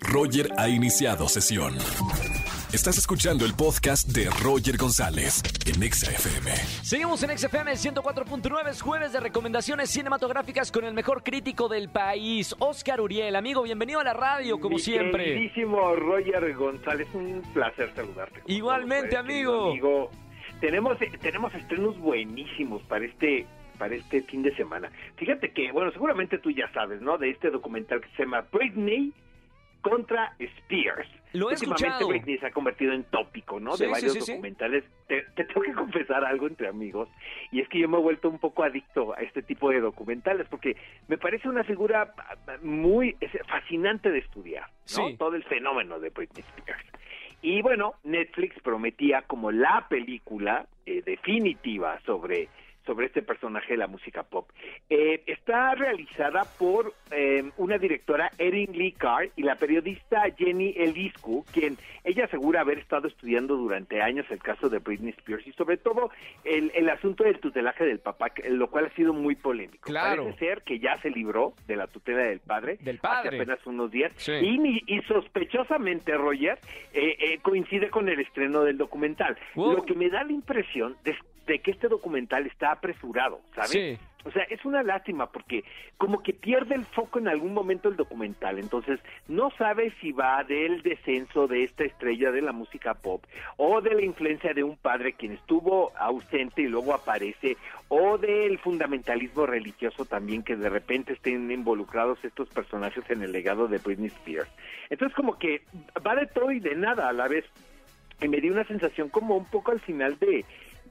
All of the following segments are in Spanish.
Roger ha iniciado sesión. Estás escuchando el podcast de Roger González en Exa FM. Seguimos en XFM 104.9, es jueves de recomendaciones cinematográficas con el mejor crítico del país, Oscar Uriel. Amigo, bienvenido a la radio, como Mi siempre. queridísimo Roger González, un placer saludarte. Igualmente, amigo. amigo. Tenemos, tenemos estrenos buenísimos para este para este fin de semana. Fíjate que, bueno, seguramente tú ya sabes, ¿no? De este documental que se llama Britney contra Spears. Lo he Últimamente escuchado. Britney se ha convertido en tópico, ¿no? Sí, de varios sí, sí. documentales. Te, te tengo que confesar algo entre amigos, y es que yo me he vuelto un poco adicto a este tipo de documentales, porque me parece una figura muy es fascinante de estudiar, ¿no? Todo el fenómeno de Britney Spears. Y bueno, Netflix prometía como la película eh, definitiva sobre sobre este personaje de la música pop. Eh, está realizada por eh, una directora, Erin Lee Carr, y la periodista Jenny Eliscu, quien ella asegura haber estado estudiando durante años el caso de Britney Spears y sobre todo el, el asunto del tutelaje del papá, lo cual ha sido muy polémico. Claro. Parece ser que ya se libró de la tutela del padre, Del padre. hace apenas unos días Sí. y, y sospechosamente, Roger, eh, eh, coincide con el estreno del documental. Wow. Lo que me da la impresión de, de que este documental está apresurado, ¿sabes? Sí. O sea, es una lástima porque como que pierde el foco en algún momento el documental, entonces no sabe si va del descenso de esta estrella de la música pop o de la influencia de un padre quien estuvo ausente y luego aparece o del fundamentalismo religioso también que de repente estén involucrados estos personajes en el legado de Britney Spears. Entonces como que va de todo y de nada a la vez y me dio una sensación como un poco al final de,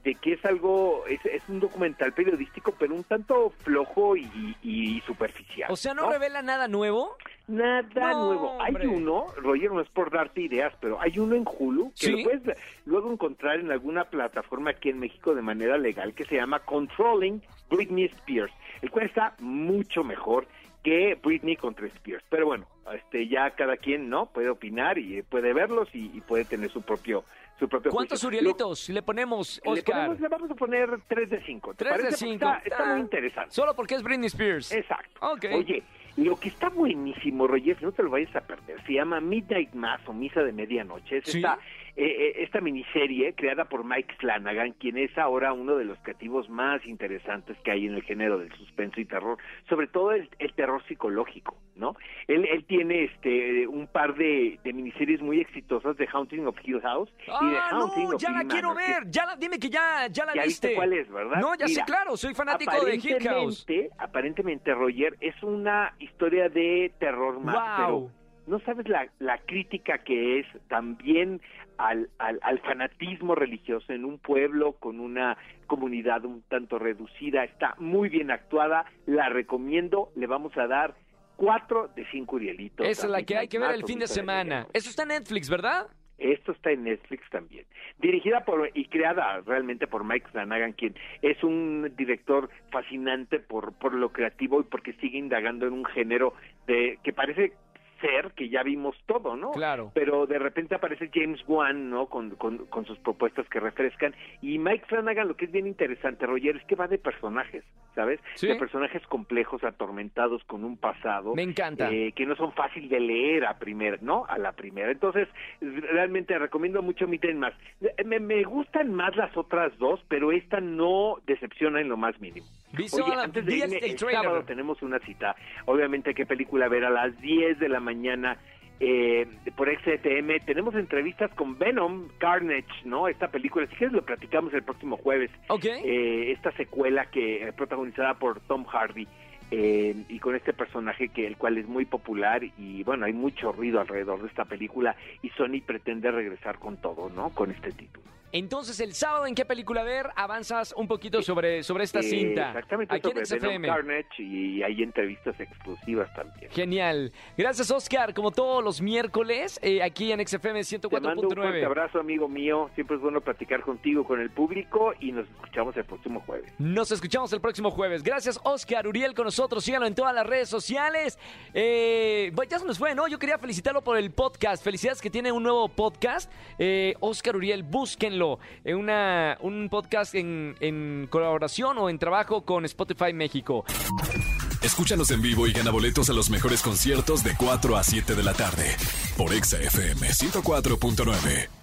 de que es algo, es, es un documental periodístico, pero un tanto flojo y, y superficial. O sea, ¿no, revela nada nuevo? Nada No, nuevo. Hay uno, Roger, no es por darte ideas, pero hay uno en Hulu que ¿Sí? lo puedes luego encontrar en alguna plataforma aquí en México de manera legal que se llama Controlling Britney Spears, el cual está mucho mejor que Britney contra Spears. Pero bueno, este ya cada quien no puede opinar y puede verlos y, y puede tener su propio su propio ¿Cuántos juicio. Urielitos le ponemos, Lo- le, Oscar? ponemos- le vamos a poner 3 de 5. Tres de cinco. Está, está Ah, muy interesante. Solo porque es Britney Spears. Exacto. Ok. Oye, lo que está buenísimo, Roger, no te lo vayas a perder, se llama Midnight Mass o Misa de Medianoche. Es ¿Sí? esta, esta miniserie creada por Mike Flanagan, quien es ahora uno de los creativos más interesantes que hay en el género del suspenso y terror, sobre todo el, el terror psicológico, ¿no? Él, él tiene este un par de, de miniseries muy exitosas de Haunting of Hill House y de Ah, Haunting no, of ya la Hill quiero Manor, que- ver. Ya la, dime que ya, ya la ya viste. cuál es, ¿verdad? No, ya sé, claro. Soy fanático de Hill House. Aparentemente, aparentemente, Roger, es una historia de terror más, Wow. pero no sabes la, la crítica que es también al, al, al fanatismo religioso en un pueblo con una comunidad un tanto reducida. Está muy bien actuada, la recomiendo, le vamos a dar cuatro de cinco Urielitos. Esa es la que hay que ver el fin de semana. Eso está en Netflix, ¿verdad? Esto está en Netflix también. Dirigida por y creada realmente por Mike Flanagan, quien es un director fascinante por, por lo creativo y porque sigue indagando en un género de que parece ser que ya vimos todo, ¿no? Claro. Pero de repente aparece James Wan, ¿no? Con, con, con sus propuestas que refrescan. Y Mike Flanagan, lo que es bien interesante, Roger, es que va de personajes, ¿sabes? Sí. De personajes complejos, atormentados con un pasado Me encanta. eh, que no son fácil de leer a primera, ¿no? A la primera. Entonces, realmente recomiendo mucho Midnight Mass. Me, me gustan más las otras dos, pero esta no decepciona en lo más mínimo. Oye, antes de irme, el sábado tenemos una cita. Obviamente, ¿qué película ver a las 10 de la mañana? Eh, por XTM tenemos entrevistas con Venom Carnage, ¿no? Esta película, si quieres lo platicamos el próximo jueves. Ok. Eh, esta secuela que eh, protagonizada por Tom Hardy eh, y con este personaje que el cual es muy popular y bueno hay mucho ruido alrededor de esta película y Sony pretende regresar con todo, ¿no? Con este título. Entonces, el sábado, ¿en qué película ver? Avanzas un poquito sobre, sobre esta Eh, cinta. Exactamente Aquí en sobre Venom XFM. Carnage y hay entrevistas exclusivas también. Genial. Gracias, Oscar. Como todos los miércoles, eh, aquí en XFM Te mando un fuerte 104.9. abrazo, amigo mío. Siempre es bueno platicar contigo, con el público y nos escuchamos el próximo jueves. Nos escuchamos el próximo jueves. Gracias, Oscar Uriel, con nosotros. Síganlo en todas las redes sociales. Eh, pues ya se nos fue, ¿no? Yo quería felicitarlo por el podcast. Felicidades que tiene un nuevo podcast. Eh, Oscar Uriel, búsquenlo. Eh, una, un podcast en, en colaboración o en trabajo con Spotify México. Escúchanos en vivo y gana boletos a los mejores conciertos de 4 a 7 de la tarde por Exa FM 104.9.